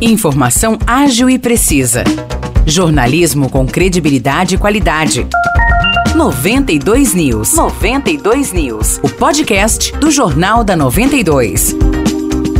Informação ágil e precisa. Jornalismo com credibilidade e qualidade. 92 News. 92 News. O podcast do Jornal da 92.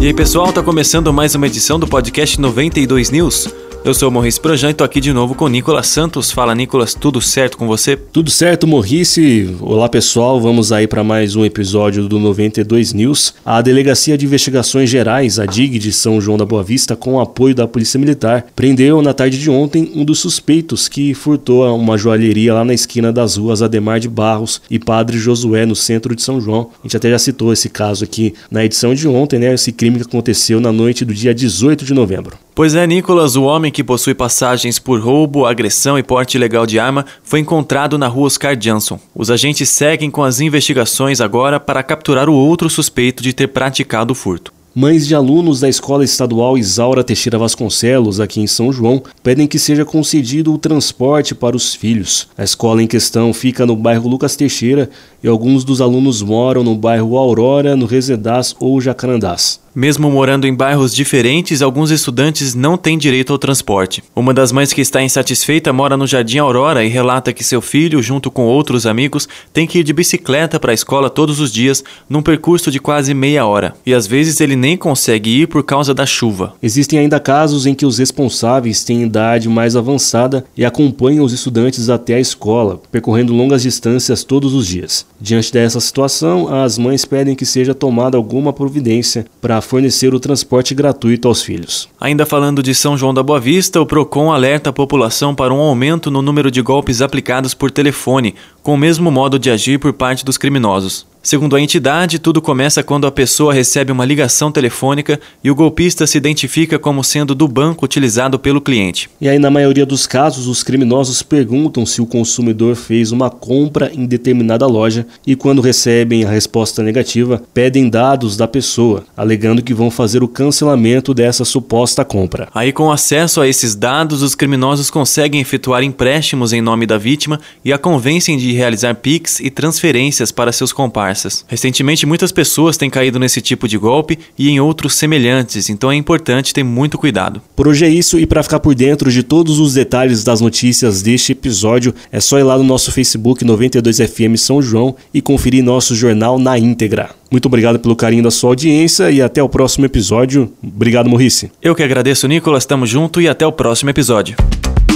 E aí, pessoal, tá começando mais uma edição do podcast 92 News. Eu sou o Morris Projan e tô aqui de novo com Nicolas Santos. Fala, Nicolas, tudo certo com você? Tudo certo, Morrice. Olá, pessoal. Vamos aí para mais um episódio do 92 News. A Delegacia de Investigações Gerais, a DIG de São João da Boa Vista, com o apoio da Polícia Militar, prendeu na tarde de ontem um dos suspeitos que furtou uma joalheria lá na esquina das ruas Ademar de Barros e Padre Josué, no centro de São João. A gente até já citou esse caso aqui na edição de ontem, né? Esse crime que aconteceu na noite do dia 18 de novembro. Pois é, Nicolas, o homem que possui passagens por roubo, agressão e porte ilegal de arma foi encontrado na rua Oscar Johnson. Os agentes seguem com as investigações agora para capturar o outro suspeito de ter praticado o furto. Mães de alunos da Escola Estadual Isaura Teixeira Vasconcelos, aqui em São João, pedem que seja concedido o transporte para os filhos. A escola em questão fica no bairro Lucas Teixeira e alguns dos alunos moram no bairro Aurora, no Resedás ou Jacarandás. Mesmo morando em bairros diferentes, alguns estudantes não têm direito ao transporte. Uma das mães que está insatisfeita mora no Jardim Aurora e relata que seu filho, junto com outros amigos, tem que ir de bicicleta para a escola todos os dias, num percurso de quase meia hora. E às vezes ele nem consegue ir por causa da chuva. Existem ainda casos em que os responsáveis têm idade mais avançada e acompanham os estudantes até a escola, percorrendo longas distâncias todos os dias. Diante dessa situação, as mães pedem que seja tomada alguma providência para fornecer o transporte gratuito aos filhos. Ainda falando de São João da Boa Vista, o Procon alerta a população para um aumento no número de golpes aplicados por telefone, com o mesmo modo de agir por parte dos criminosos. Segundo a entidade, tudo começa quando a pessoa recebe uma ligação telefônica e o golpista se identifica como sendo do banco utilizado pelo cliente. E aí, na maioria dos casos, os criminosos perguntam se o consumidor fez uma compra em determinada loja e, quando recebem a resposta negativa, pedem dados da pessoa, alegando que vão fazer o cancelamento dessa suposta compra. Aí, com acesso a esses dados, os criminosos conseguem efetuar empréstimos em nome da vítima e a convencem de realizar PIX e transferências para seus comparsas. Recentemente, muitas pessoas têm caído nesse tipo de golpe e em outros semelhantes, então é importante ter muito cuidado. Por hoje é isso e para ficar por dentro de todos os detalhes das notícias deste episódio, é só ir lá no nosso Facebook 92FM São João e conferir nosso jornal na íntegra. Muito obrigado pelo carinho da sua audiência e até o próximo episódio. Obrigado, Morrice. Eu que agradeço, Nicolas. Tamo junto e até o próximo episódio.